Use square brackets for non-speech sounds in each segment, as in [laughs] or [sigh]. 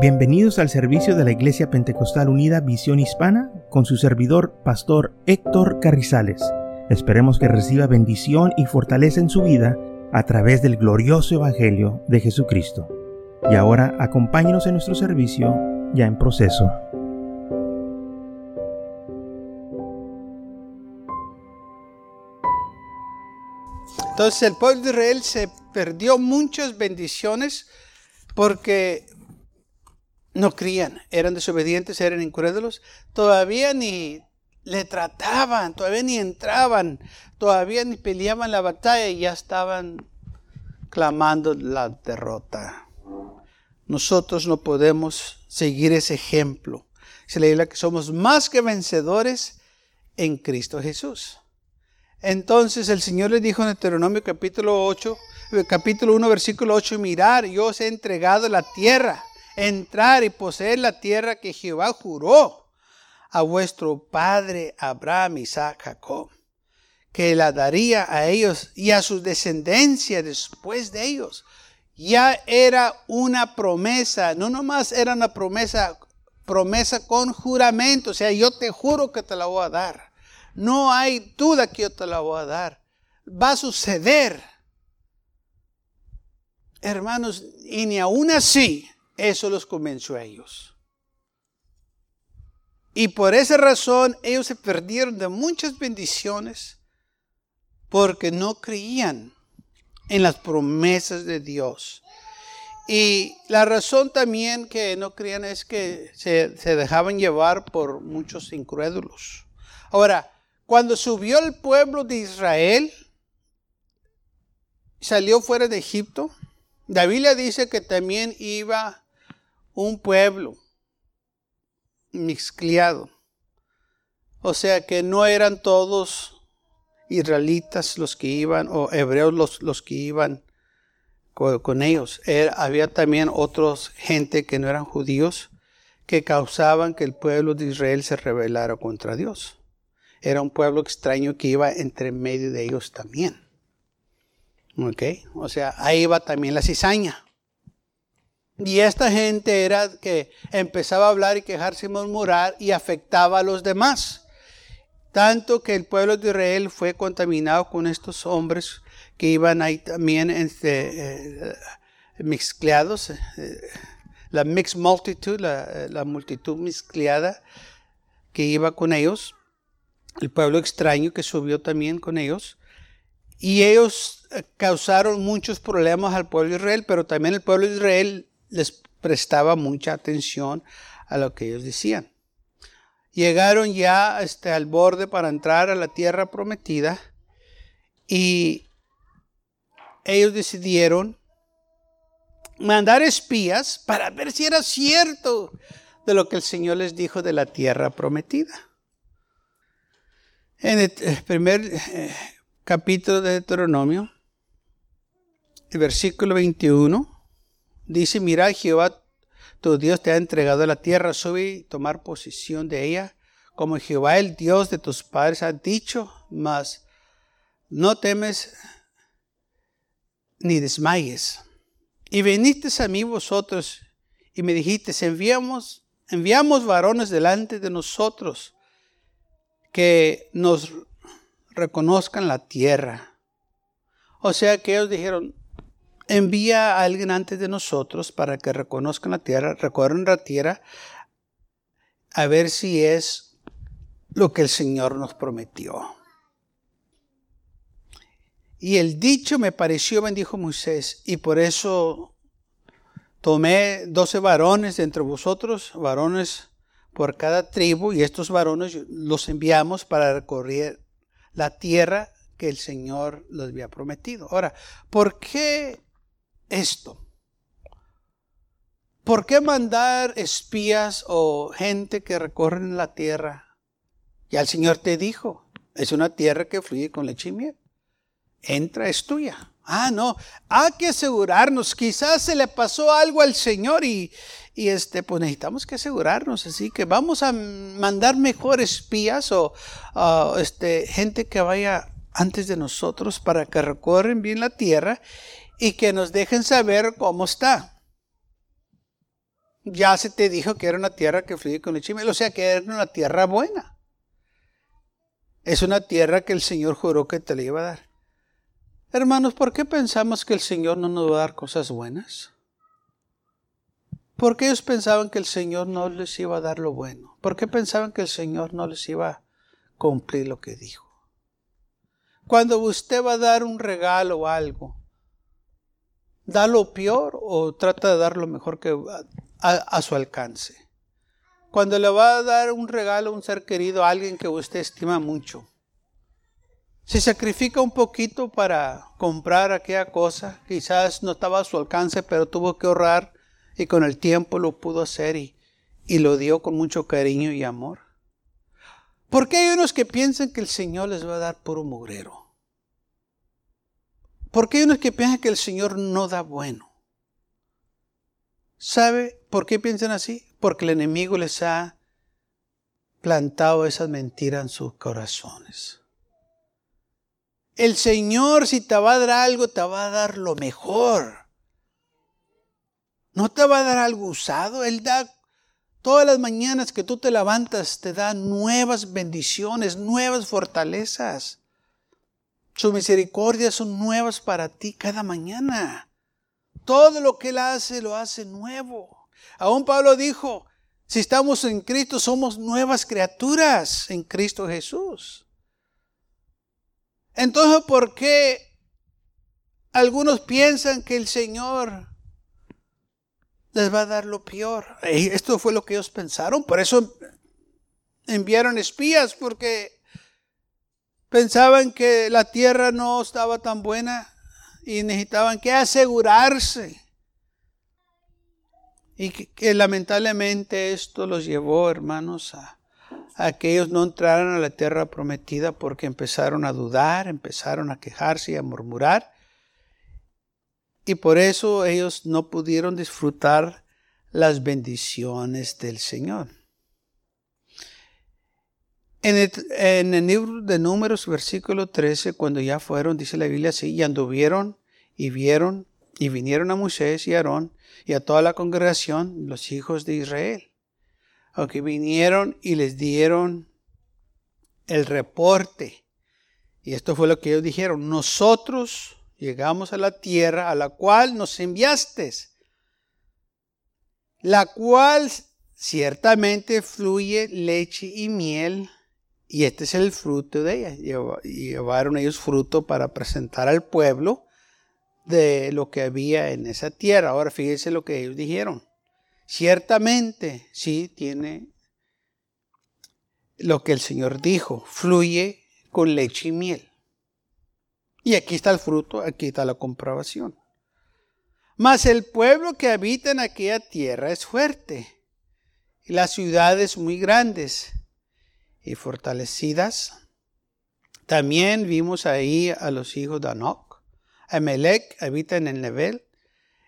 Bienvenidos al servicio de la Iglesia Pentecostal Unida Visión Hispana con su servidor, Pastor Héctor Carrizales. Esperemos que reciba bendición y fortaleza en su vida a través del glorioso Evangelio de Jesucristo. Y ahora acompáñenos en nuestro servicio ya en proceso. Entonces el pueblo de Israel se perdió muchas bendiciones porque no crían, eran desobedientes, eran incrédulos, todavía ni le trataban, todavía ni entraban, todavía ni peleaban la batalla y ya estaban clamando la derrota. Nosotros no podemos seguir ese ejemplo. Se le dice que somos más que vencedores en Cristo Jesús. Entonces el Señor le dijo en Deuteronomio capítulo 8, capítulo 1, versículo 8, mirar, yo os he entregado la tierra entrar y poseer la tierra que Jehová juró a vuestro padre Abraham, Isaac, Jacob, que la daría a ellos y a su descendencia después de ellos. Ya era una promesa, no nomás era una promesa, promesa con juramento, o sea, yo te juro que te la voy a dar. No hay duda que yo te la voy a dar. Va a suceder. Hermanos, y ni aún así, eso los convenció a ellos. Y por esa razón ellos se perdieron de muchas bendiciones porque no creían en las promesas de Dios. Y la razón también que no creían es que se, se dejaban llevar por muchos incrédulos. Ahora, cuando subió el pueblo de Israel, salió fuera de Egipto, la Biblia dice que también iba un pueblo mixcliado. O sea que no eran todos israelitas los que iban o hebreos los, los que iban con, ellos. había también otros gente que no eran judíos que causaban que el pueblo de Israel se rebelara contra Dios. Era un pueblo extraño que iba entre medio de ellos también. ¿Ok? O sea, ahí iba también la cizaña. Y esta gente era que empezaba a hablar y quejarse y murmurar y afectaba a los demás. Tanto que el pueblo de Israel fue contaminado con estos hombres que iban ahí también este, eh, mezclados, eh, la mixed multitude, la, la multitud mezclada que iba con ellos, el pueblo extraño que subió también con ellos. Y ellos eh, causaron muchos problemas al pueblo de Israel, pero también el pueblo de Israel les prestaba mucha atención a lo que ellos decían. Llegaron ya este, al borde para entrar a la tierra prometida y ellos decidieron mandar espías para ver si era cierto de lo que el Señor les dijo de la tierra prometida. En el primer eh, capítulo de Deuteronomio, el versículo 21, Dice, mira, Jehová, tu Dios te ha entregado la tierra, sube y tomar posesión de ella, como Jehová, el Dios de tus padres, ha dicho, mas no temes ni desmayes. Y viniste a mí vosotros y me dijiste, enviamos, enviamos varones delante de nosotros que nos reconozcan la tierra. O sea que ellos dijeron, envía a alguien antes de nosotros para que reconozcan la tierra, recorran la tierra, a ver si es lo que el Señor nos prometió. Y el dicho me pareció, bendijo Moisés, y por eso tomé doce varones de entre vosotros, varones por cada tribu, y estos varones los enviamos para recorrer la tierra que el Señor les había prometido. Ahora, ¿por qué esto? ¿Por qué mandar espías o gente que recorren la tierra? Ya el Señor te dijo, es una tierra que fluye con leche y miel. Entra, es tuya. Ah, no, hay que asegurarnos. Quizás se le pasó algo al Señor y, y este, pues necesitamos que asegurarnos. Así que vamos a mandar mejores espías o este, gente que vaya antes de nosotros para que recorren bien la tierra y que nos dejen saber cómo está. Ya se te dijo que era una tierra que fluye con leche y miel, o sea que era una tierra buena. Es una tierra que el Señor juró que te la iba a dar. Hermanos, ¿por qué pensamos que el Señor no nos va a dar cosas buenas? ¿Por qué ellos pensaban que el Señor no les iba a dar lo bueno? ¿Por qué pensaban que el Señor no les iba a cumplir lo que dijo? Cuando usted va a dar un regalo o algo, ¿da lo peor o trata de dar lo mejor que a, su alcance? Cuando le va a dar un regalo a un ser querido, a alguien que usted estima mucho, se sacrifica un poquito para comprar aquella cosa, quizás no estaba a su alcance, pero tuvo que ahorrar y con el tiempo lo pudo hacer y, y lo dio con mucho cariño y amor. ¿Por qué hay unos que piensan que el Señor les va a dar puro mugrero? ¿Por qué hay unos que piensan que el Señor no da bueno? ¿Sabe por qué piensan así? Porque el enemigo les ha plantado esas mentiras en sus corazones. El Señor, si te va a dar algo, te va a dar lo mejor. No te va a dar algo usado. Él da todas las mañanas que tú te levantas, te da nuevas bendiciones, nuevas fortalezas. Sus misericordias son nuevas para ti cada mañana. Todo lo que Él hace, lo hace nuevo. Aún Pablo dijo, si estamos en Cristo, somos nuevas criaturas en Cristo Jesús. Entonces, ¿por qué algunos piensan que el Señor les va a dar lo peor? Esto fue lo que ellos pensaron, por eso enviaron espías, porque pensaban que la tierra no estaba tan buena y necesitaban que asegurarse. Y que, lamentablemente esto los llevó, hermanos, a a que ellos no entraran a la tierra prometida porque empezaron a dudar, empezaron a quejarse y a murmurar. Y por eso ellos no pudieron disfrutar las bendiciones del Señor. En el, libro de Números, versículo 13, cuando ya fueron, dice la Biblia así, y anduvieron y vieron y vinieron a Moisés y a Aarón y a toda la congregación, los hijos de Israel que vinieron y les dieron el reporte. Y esto fue lo que ellos dijeron. Nosotros llegamos a la tierra a la cual nos enviaste, la cual ciertamente fluye leche y miel, y este es el fruto de ella. Llevaron ellos fruto para presentar al pueblo de lo que había en esa tierra. Ahora fíjense lo que ellos dijeron. Ciertamente, sí, tiene lo que el Señor dijo, fluye con leche y miel. Y aquí está el fruto, aquí está la comprobación. Mas el pueblo que habita en aquella tierra es fuerte, y las ciudades muy grandes y fortalecidas. También vimos ahí a los hijos de Anoc. Amelec habita en el Nebel,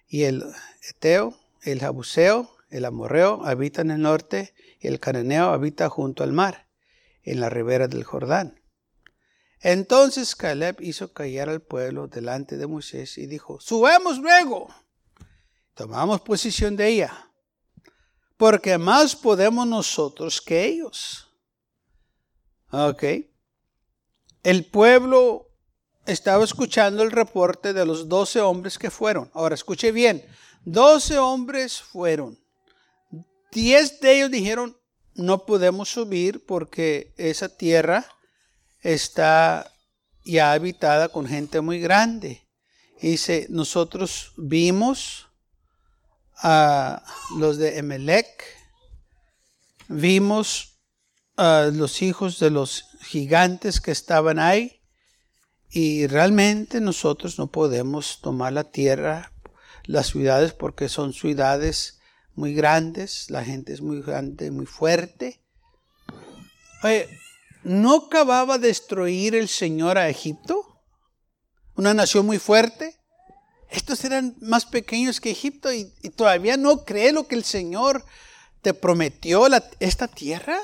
y el Eteo, el Jabuseo, el Amorreo habita en el norte y el Cananeo habita junto al mar, en la ribera del Jordán. Entonces Caleb hizo callar al pueblo delante de Moisés y dijo, subamos luego, tomamos posición de ella, porque más podemos nosotros que ellos. Ok. El pueblo estaba escuchando el reporte de los doce hombres que fueron. Ahora escuche bien, Doce hombres fueron. Diez de ellos dijeron, no podemos subir porque esa tierra está ya habitada con gente muy grande. dice, nosotros vimos a los de Emelec, vimos los hijos de los gigantes que estaban ahí y realmente nosotros no podemos tomar la tierra las ciudades porque son ciudades muy grandes, la gente es muy grande, muy fuerte. ¿no acababa de destruir el Señor a Egipto? Una nación muy fuerte. Estos eran más pequeños que Egipto y, todavía no cree lo que el Señor te prometió esta tierra.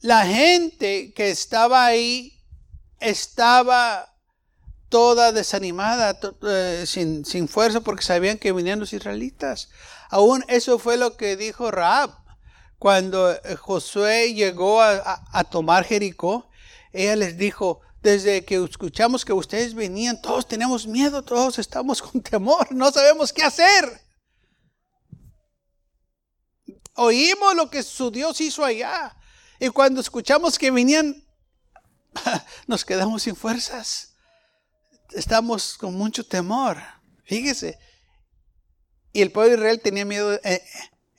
La gente que estaba ahí estaba toda desanimada, eh, sin, sin, fuerza, porque sabían que venían los israelitas. Aún eso fue lo que dijo Raab. Cuando eh, Josué llegó a, a tomar Jericó, ella les dijo, desde que escuchamos que ustedes venían, todos tenemos miedo, todos estamos con temor, no sabemos qué hacer. Oímos lo que su Dios hizo allá. Y cuando escuchamos que venían, [laughs] nos quedamos sin fuerzas. Estamos con mucho temor. Fíjese. Y el pueblo de Israel tenía miedo de eh,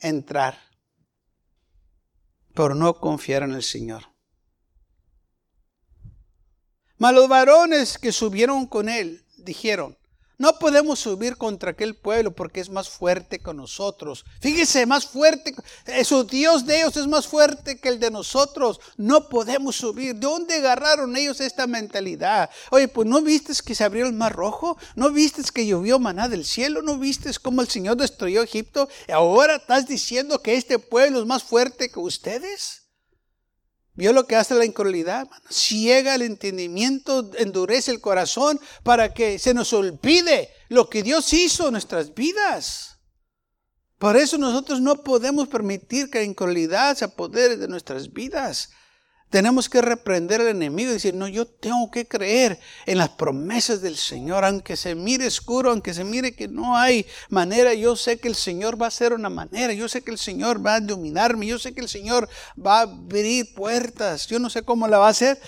entrar. Pero no confiar en el Señor. Mas los varones que subieron con él dijeron, no podemos subir contra aquel pueblo porque es más fuerte que nosotros. Fíjese, más fuerte. Su Dios de ellos es más fuerte que el de nosotros. No podemos subir. ¿De dónde agarraron ellos esta mentalidad? Oye, pues ¿no viste que se abrió el mar rojo? ¿No viste que llovió maná del cielo? ¿No viste cómo el Señor destruyó Egipto? ¿Y ahora estás diciendo que este pueblo es más fuerte que ustedes? ¿Vio lo que hace la incredulidad? Ciega el entendimiento, endurece el corazón para que se nos olvide lo que Dios hizo en nuestras vidas. Por eso nosotros no podemos permitir que la incredulidad se apodere de nuestras vidas. Tenemos que reprender al enemigo y decir, no, yo tengo que creer en las promesas del Señor, aunque se mire oscuro, aunque se mire que no hay manera, yo sé que el Señor va a hacer una manera, yo sé que el Señor va a dominarme, yo sé que el Señor va a abrir puertas, yo no sé cómo la va a hacer,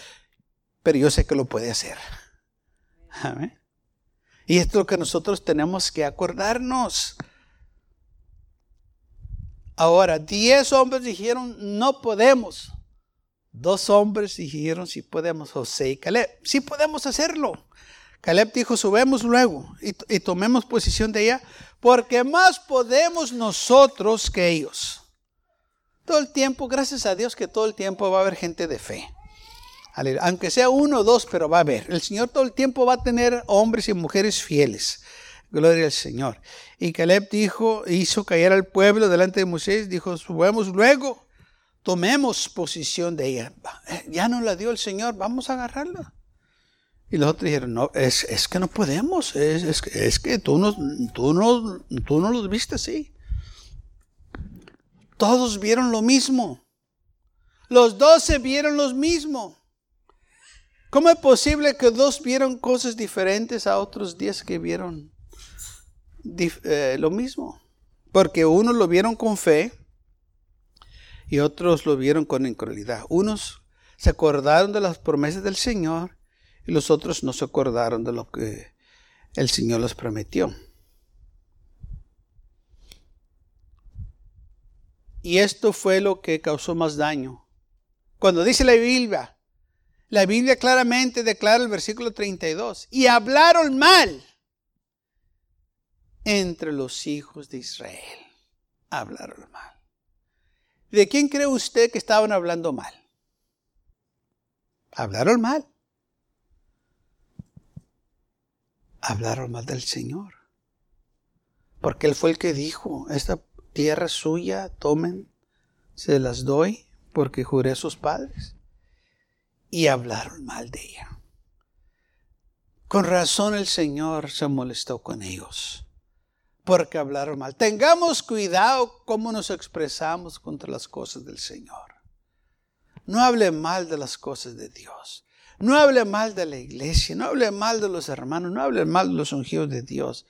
pero yo sé que lo puede hacer. Y esto es lo que nosotros tenemos que acordarnos. Ahora, diez hombres dijeron, no podemos. Dos hombres dijeron si podemos, José y Caleb, si podemos hacerlo. Caleb dijo, subemos luego y, tomemos posición de ella, porque más podemos nosotros que ellos. Todo el tiempo, gracias a Dios que todo el tiempo va a haber gente de fe. Aunque sea uno o dos, pero va a haber. El Señor todo el tiempo va a tener hombres y mujeres fieles. Gloria al Señor. Y Caleb dijo, hizo caer al pueblo delante de Moisés, dijo, subamos luego tomemos posición de ella. Eh, ya no la dio el Señor, vamos a agarrarla. Y los otros dijeron, no, es, que no podemos, es, que tú no, tú, no, tú los viste así. Todos vieron lo mismo. Los doce vieron lo mismo. ¿Cómo es posible que dos vieron cosas diferentes a otros diez que vieron eh, lo mismo? Porque uno lo vieron con fe y otros lo vieron con incredulidad. Unos se acordaron de las promesas del Señor y los otros no se acordaron de lo que el Señor les prometió. Y esto fue lo que causó más daño. Cuando dice la Biblia, la Biblia claramente declara el versículo 32, y hablaron mal entre los hijos de Israel. Hablaron mal. ¿De quién cree usted que estaban hablando mal? Hablaron mal. Hablaron mal del Señor. Porque Él fue el que dijo, esta tierra es suya, tomen, se las doy, porque juré a sus padres. Y hablaron mal de ella. Con razón el Señor se molestó con ellos porque hablaron mal. Tengamos cuidado cómo nos expresamos contra las cosas del Señor. No hable mal de las cosas de Dios. No hable mal de la iglesia. No hable mal de los hermanos. No hable mal de los ungidos de Dios.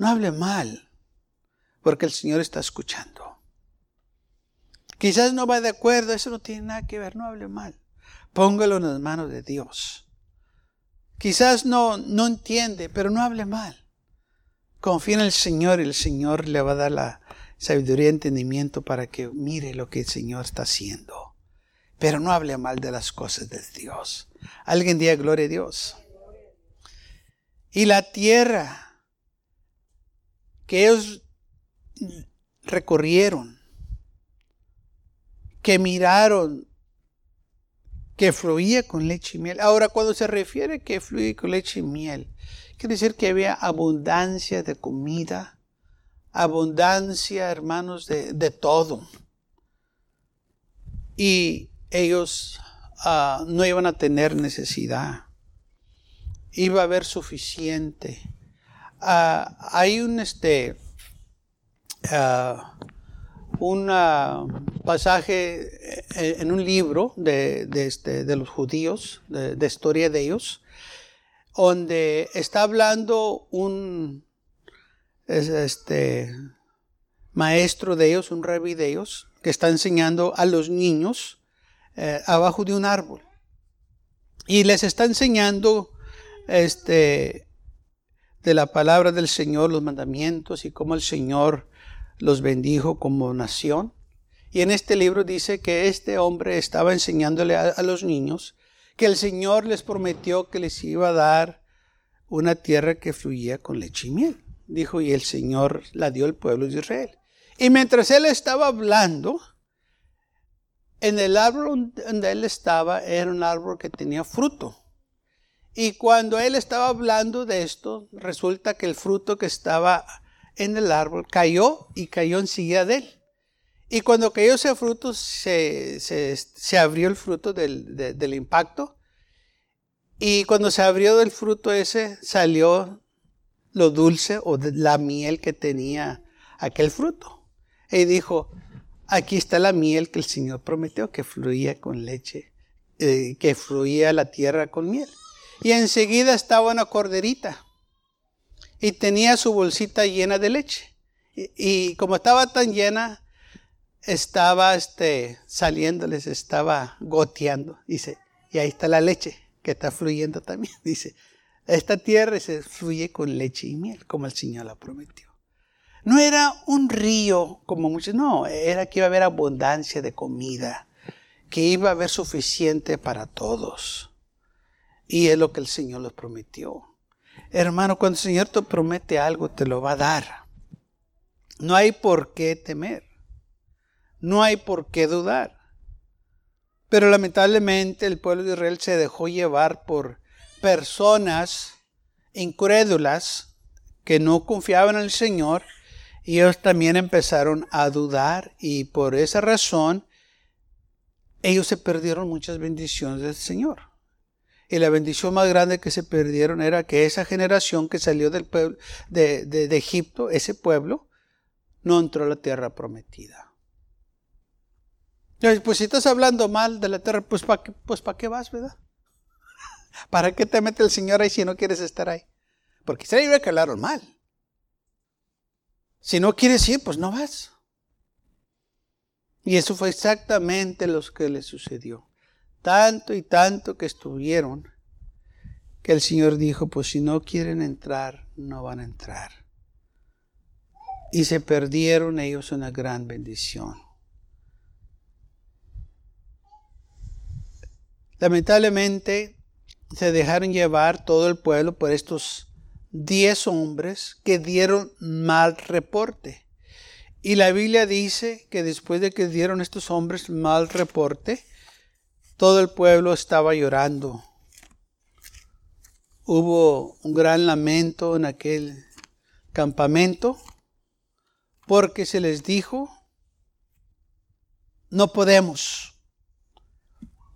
No hable mal, porque el Señor está escuchando. Quizás no va de acuerdo, eso no tiene nada que ver, no hable mal. Póngalo en las manos de Dios. Quizás no, no entiende, pero no hable mal. Confía en el Señor y el Señor le va a dar la sabiduría y entendimiento para que mire lo que el Señor está haciendo. Pero no hable mal de las cosas de Dios. Alguien diga gloria a Dios. Y la tierra que ellos recorrieron, que miraron, que fluía con leche y miel. Ahora, cuando se refiere que fluye con leche y miel, Quiere decir que había abundancia de comida, abundancia, hermanos, de, todo. Y ellos ah, no iban a tener necesidad. iba a haber suficiente. Ah, hay un este uh, un pasaje en un libro de, este, de los judíos, de, historia de ellos, donde está hablando un este, maestro de ellos, un rabí de ellos, que está enseñando a los niños eh, abajo de un árbol. Y les está enseñando este, de la palabra del Señor, los mandamientos y cómo el Señor los bendijo como nación. Y en este libro dice que este hombre estaba enseñándole a, los niños que el Señor les prometió que les iba a dar una tierra que fluía con leche y miel. Dijo, y el Señor la dio al pueblo de Israel. Y mientras él estaba hablando, en el árbol donde él estaba era un árbol que tenía fruto. Y cuando él estaba hablando de esto, resulta que el fruto que estaba en el árbol cayó y cayó enseguida de él. Y cuando cayó ese fruto, se, se, abrió el fruto del, del, impacto. Y cuando se abrió el fruto ese, salió lo dulce o la miel que tenía aquel fruto. Y dijo, aquí está la miel que el Señor prometió, que fluía con leche, eh, que fluía la tierra con miel. Y enseguida estaba una corderita y tenía su bolsita llena de leche. Y, como estaba tan llena, estaba este, saliéndoles, estaba goteando. Dice, y ahí está la leche que está fluyendo también. [laughs] Dice, esta tierra se fluye con leche y miel, como el Señor la prometió. No era un río como muchos, no, era que iba a haber abundancia de comida, que iba a haber suficiente para todos. Y es lo que el Señor les prometió. Hermano, cuando el Señor te promete algo, te lo va a dar. No hay por qué temer. No hay por qué dudar. Pero lamentablemente el pueblo de Israel se dejó llevar por personas incrédulas que no confiaban en el Señor y ellos también empezaron a dudar y por esa razón ellos se perdieron muchas bendiciones del Señor. Y la bendición más grande que se perdieron era que esa generación que salió del pueblo de, de, Egipto, ese pueblo, no entró a la tierra prometida. Pues si estás hablando mal de la tierra, pues ¿para qué, pues, qué vas, verdad? [laughs] ¿Para qué te mete el Señor ahí si no quieres estar ahí? Porque se iba a hablaron mal. Si no quieres ir, pues no vas. Y eso fue exactamente lo que le sucedió tanto y tanto que estuvieron, que el Señor dijo, pues si no quieren entrar, no van a entrar. Y se perdieron ellos una gran bendición. Lamentablemente se dejaron llevar todo el pueblo por estos diez hombres que dieron mal reporte. Y la Biblia dice que después de que dieron estos hombres mal reporte, todo el pueblo estaba llorando. Hubo un gran lamento en aquel campamento porque se les dijo, no podemos.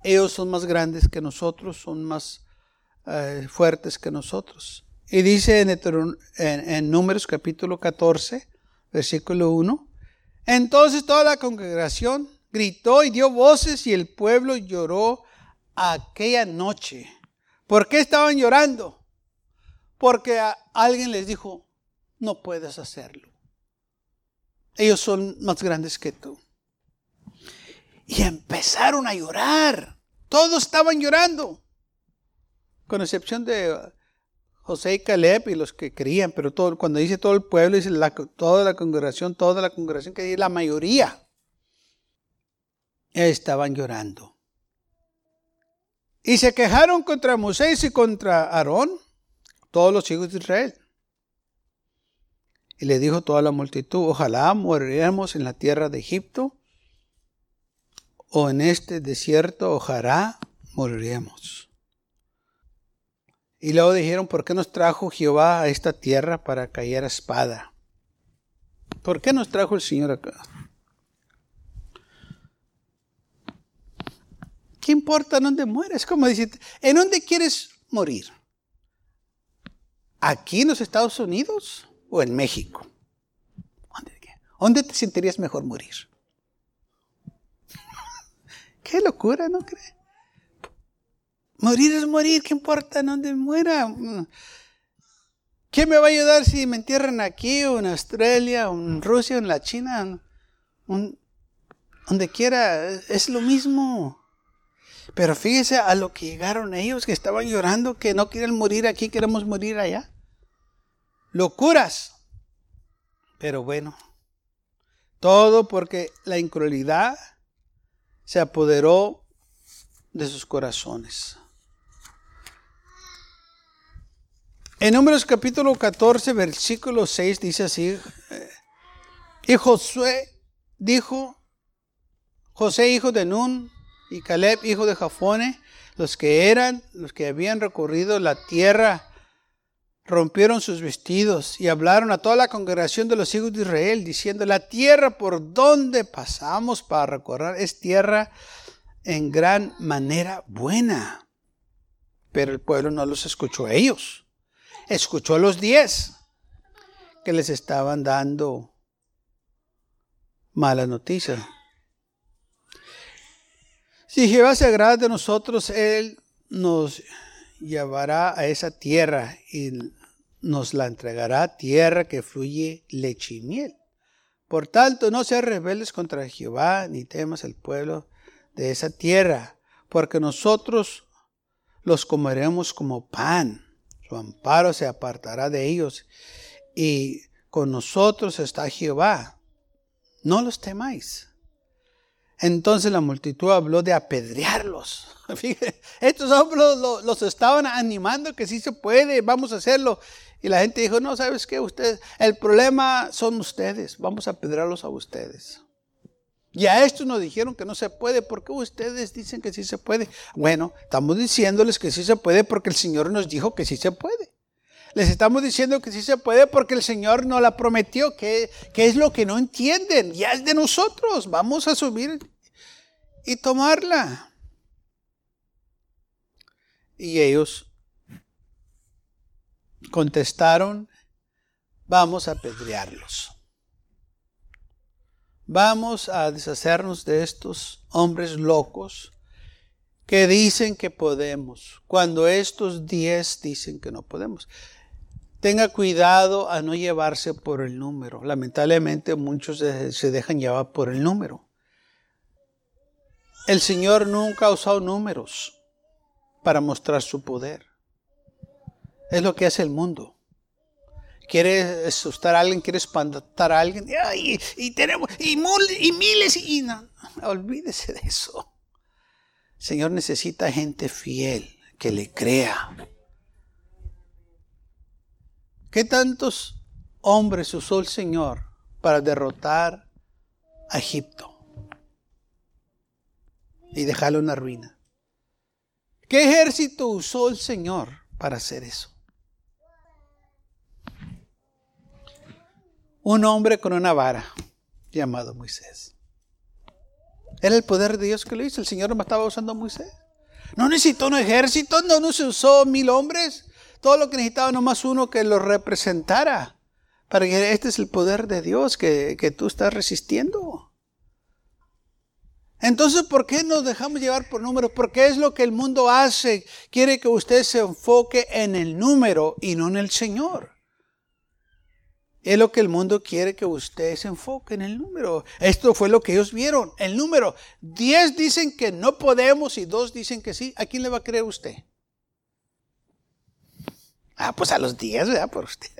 Ellos son más grandes que nosotros, son más eh, fuertes que nosotros. Y dice en, en Números capítulo 14, versículo 1, entonces toda la congregación gritó y dio voces y el pueblo lloró aquella noche. ¿Por qué estaban llorando? Porque alguien les dijo, no puedes hacerlo. Ellos son más grandes que tú. Y empezaron a llorar. Todos estaban llorando. Con excepción de José y Caleb y los que creían, pero todo, cuando dice todo el pueblo, dice toda la congregación, toda la congregación, que dice la mayoría estaban llorando. Y se quejaron contra Moisés y contra Aarón, todos los hijos de Israel. Y le dijo toda la multitud, ojalá moriríamos en la tierra de Egipto o en este desierto, ojalá moriríamos. Y luego dijeron, ¿por qué nos trajo Jehová a esta tierra para caer a espada? ¿Por qué nos trajo el Señor acá? ¿Qué importa dónde mueres? Como decir, ¿en dónde quieres morir? ¿Aquí en los Estados Unidos o en México? ¿Dónde te sentirías mejor morir? Qué locura, ¿no crees? Morir es morir, ¿qué importa dónde muera? ¿Qué me va a ayudar si me entierran aquí o en Australia o en Rusia o en la China? donde quiera, es lo mismo. Pero fíjese a lo que llegaron ellos que estaban llorando, que no quieren morir aquí, queremos morir allá. Locuras. Pero bueno, todo porque la incredulidad se apoderó de sus corazones. En Números capítulo 14, versículo 6 dice así, eh, y Josué dijo, José hijo de Nun y Caleb hijo de Jafone, los que eran, los que habían recorrido la tierra, rompieron sus vestidos y hablaron a toda la congregación de los hijos de Israel, diciendo, la tierra por donde pasamos para recorrer es tierra en gran manera buena. Pero el pueblo no los escuchó a ellos escuchó a los diez que les estaban dando mala noticia. Si Jehová se agrada de nosotros, Él nos llevará a esa tierra y nos la entregará, tierra que fluye leche y miel. Por tanto, no seas rebeldes contra Jehová, ni temas el pueblo de esa tierra, porque nosotros los comeremos como pan su amparo se apartará de ellos. Y con nosotros está Jehová. No los temáis. Entonces la multitud habló de apedrearlos. [laughs] Estos hombres los, estaban animando que sí se puede, vamos a hacerlo. Y la gente dijo, no, ¿sabes qué? Ustedes, el problema son ustedes, vamos a apedrearlos a ustedes. Y a estos nos dijeron que no se puede. ¿Por qué ustedes dicen que sí se puede? Bueno, estamos diciéndoles que sí se puede porque el Señor nos dijo que sí se puede. Les estamos diciendo que sí se puede porque el Señor nos la prometió. que es lo que no entienden? Ya es de nosotros. Vamos a subir y tomarla. Y ellos contestaron, vamos a apedrearlos. Vamos a deshacernos de estos hombres locos que dicen que podemos, cuando estos diez dicen que no podemos. Tenga cuidado a no llevarse por el número. Lamentablemente muchos se dejan llevar por el número. El Señor nunca ha usado números para mostrar su poder. Es lo que hace el mundo quiere asustar a alguien, quiere espantar a alguien, y, tenemos, y, miles, y no, olvídese de eso. Señor necesita gente fiel que le crea. ¿Qué tantos hombres usó el Señor para derrotar a Egipto y dejarlo en la ruina? ¿Qué ejército usó el Señor para hacer eso? un hombre con una vara llamado Moisés. Era el poder de Dios que lo hizo. El Señor no estaba usando a Moisés. No necesitó un ejército, no, no se usó mil hombres. Todo lo que necesitaba nomás uno que lo representara. Para que este es el poder de Dios que, que tú estás resistiendo. Entonces, ¿por qué nos dejamos llevar por números? Porque es lo que el mundo hace. Quiere que usted se enfoque en el número y no en el Señor. Es lo que el mundo quiere que usted se enfoque en el número. Esto fue lo que ellos vieron, el número. Diez dicen que no podemos y dos dicen que sí. ¿A quién le va a creer usted? Ah, pues a los diez, ¿verdad? Por usted.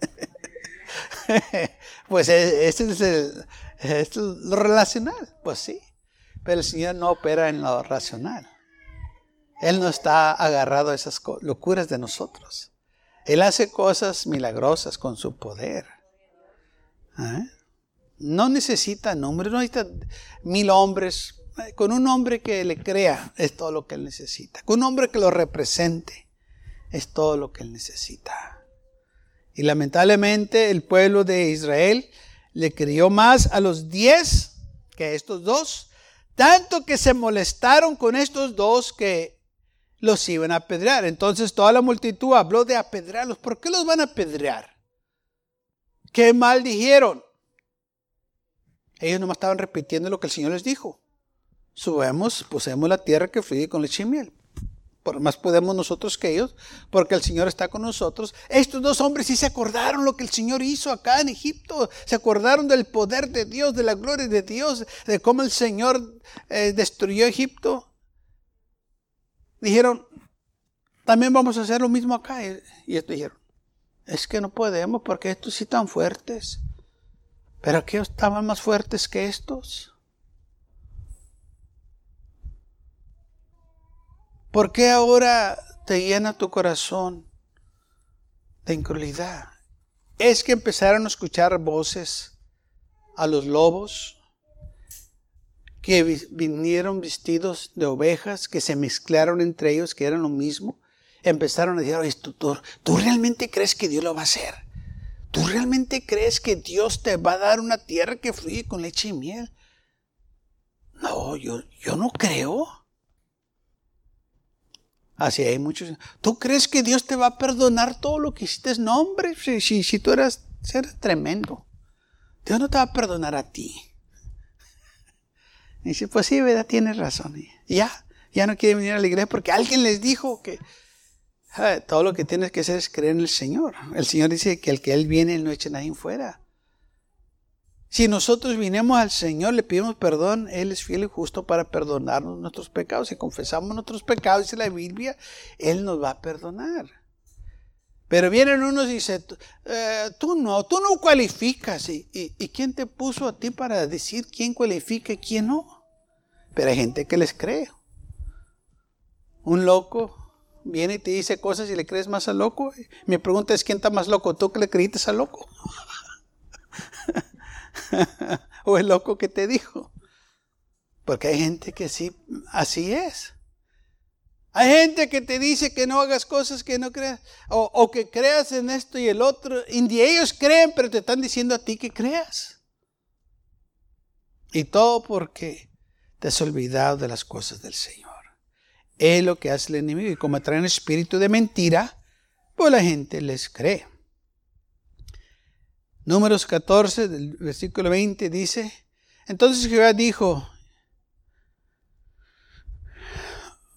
[laughs] pues este es, el, lo relacional. Pues sí. Pero el Señor no opera en lo racional. Él no está agarrado a esas locuras de nosotros. Él hace cosas milagrosas con su poder. ¿Eh? No necesita números, no necesita mil hombres. Con un hombre que le crea es todo lo que él necesita. Con un hombre que lo represente es todo lo que él necesita. Y lamentablemente el pueblo de Israel le creyó más a los diez que a estos dos. Tanto que se molestaron con estos dos que los iban a apedrear. Entonces toda la multitud habló de apedrearlos. ¿Por qué los van a apedrear? ¿Qué mal dijeron? Ellos nomás estaban repitiendo lo que el Señor les dijo. Subemos, posemos la tierra que fluye con leche y miel. Por más podemos nosotros que ellos, porque el Señor está con nosotros. Estos dos hombres sí se acordaron lo que el Señor hizo acá en Egipto. Se acordaron del poder de Dios, de la gloria de Dios, de cómo el Señor eh, destruyó Egipto. Dijeron, también vamos a hacer lo mismo acá. Y estos dijeron, es que no podemos porque estos sí están fuertes. Pero aquellos estaban más fuertes que estos. ¿Por qué ahora te llena tu corazón de incredulidad? Es que empezaron a escuchar voces a los lobos que vinieron vestidos de ovejas, que se mezclaron entre ellos, que eran lo mismo. Empezaron a decir, oye, ¿tú, tú, realmente crees que Dios lo va a hacer? ¿Tú realmente crees que Dios te va a dar una tierra que fluye con leche y miel? No, yo, yo no creo. Así hay muchos. ¿Tú crees que Dios te va a perdonar todo lo que hiciste? No, hombre, si, si, tú eras, tremendo. Dios no te va a perdonar a ti. Y [laughs] dice, pues sí, ¿verdad? Tienes razón. Y ya, ya no quiere venir a la iglesia porque alguien les dijo que todo lo que tienes que hacer es creer en el Señor. El Señor dice que el que Él viene, Él no echa a nadie fuera. Si nosotros vinimos al Señor, le pedimos perdón, Él es fiel y justo para perdonarnos nuestros pecados. Si confesamos nuestros pecados, dice la Biblia, Él nos va a perdonar. Pero vienen unos y dicen, eh, tú no, tú no cualificas. ¿Y, ¿Y, quién te puso a ti para decir quién cualifica y quién no? Pero hay gente que les cree. Un loco viene y te dice cosas y le crees más al loco. Mi pregunta es, ¿quién está más loco? ¿Tú que le creíste al loco? [laughs] [laughs] o el loco que te dijo. Porque hay gente que sí, así es. Hay gente que te dice que no hagas cosas que no creas, o, que creas en esto y el otro, y ellos creen, pero te están diciendo a ti que creas. Y todo porque te has olvidado de las cosas del Señor. Es lo que hace el enemigo, y como traen espíritu de mentira, pues la gente les cree. Números 14, del versículo 20 dice, entonces Jehová dijo,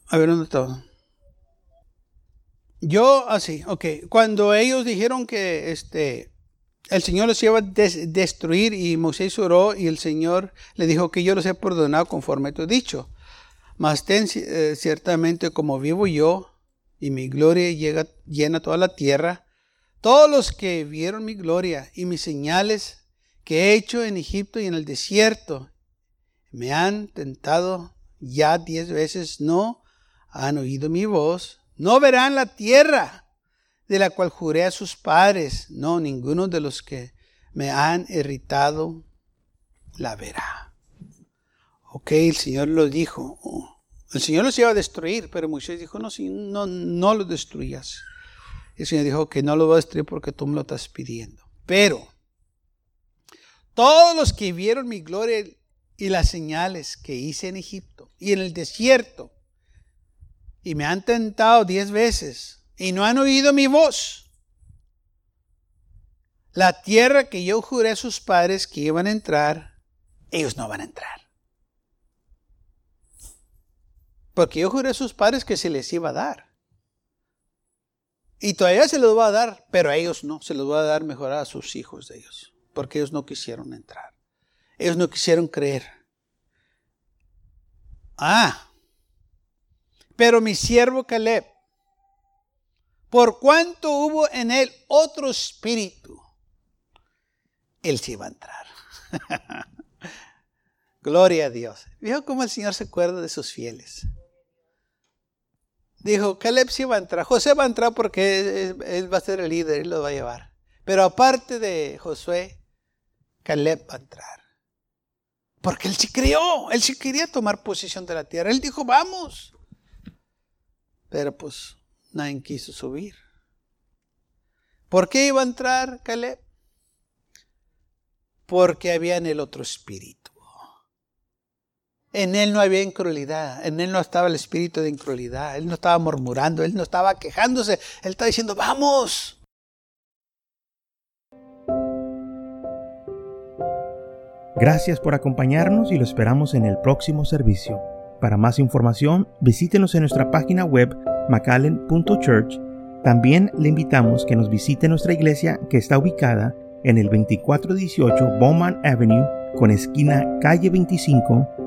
a ver dónde está. Yo así, ok, cuando ellos dijeron que este, el Señor los iba a destruir y Moisés oró y el Señor le dijo que yo los he perdonado conforme tu dicho. Mas ten eh, ciertamente como vivo yo y mi gloria llega, llena toda la tierra, todos los que vieron mi gloria y mis señales que he hecho en Egipto y en el desierto, me han tentado ya diez veces, no han oído mi voz, no verán la tierra de la cual juré a sus padres, no, ninguno de los que me han irritado la verá. Ok, el Señor lo dijo. El Señor los iba a destruir, pero Moisés dijo, no, no, no lo destruyas el Señor dijo que no lo va a destruir porque tú me lo estás pidiendo. Pero todos los que vieron mi gloria y las señales que hice en Egipto y en el desierto, y me han tentado diez veces y no han oído mi voz, la tierra que yo juré a sus padres que iban a entrar, ellos no van a entrar. Porque yo juré a sus padres que se les iba a dar. Y todavía se los va a dar, pero a ellos no, se los va a dar mejor a sus hijos de ellos, porque ellos no quisieron entrar. Ellos no quisieron creer. Ah, pero mi siervo Caleb, por cuanto hubo en él otro espíritu, él sí va a entrar. [laughs] Gloria a Dios. Vio cómo el Señor se acuerda de sus fieles dijo, Caleb sí va a entrar. José va a entrar porque él, va a ser el líder, él lo va a llevar. Pero aparte de Josué, Caleb va a entrar. Porque él sí creó, él sí quería tomar posesión de la tierra. Él dijo, vamos. Pero pues nadie quiso subir. ¿Por qué iba a entrar Caleb? Porque había en el otro espíritu. En él no había incredulidad, en él no estaba el espíritu de incredulidad, él no estaba murmurando, él no estaba quejándose, él estaba diciendo, vamos. Gracias por acompañarnos y lo esperamos en el próximo servicio. Para más información, visítenos en nuestra página web macallen.church. También le invitamos que nos visite nuestra iglesia que está ubicada en el 2418 Bowman Avenue con esquina calle 25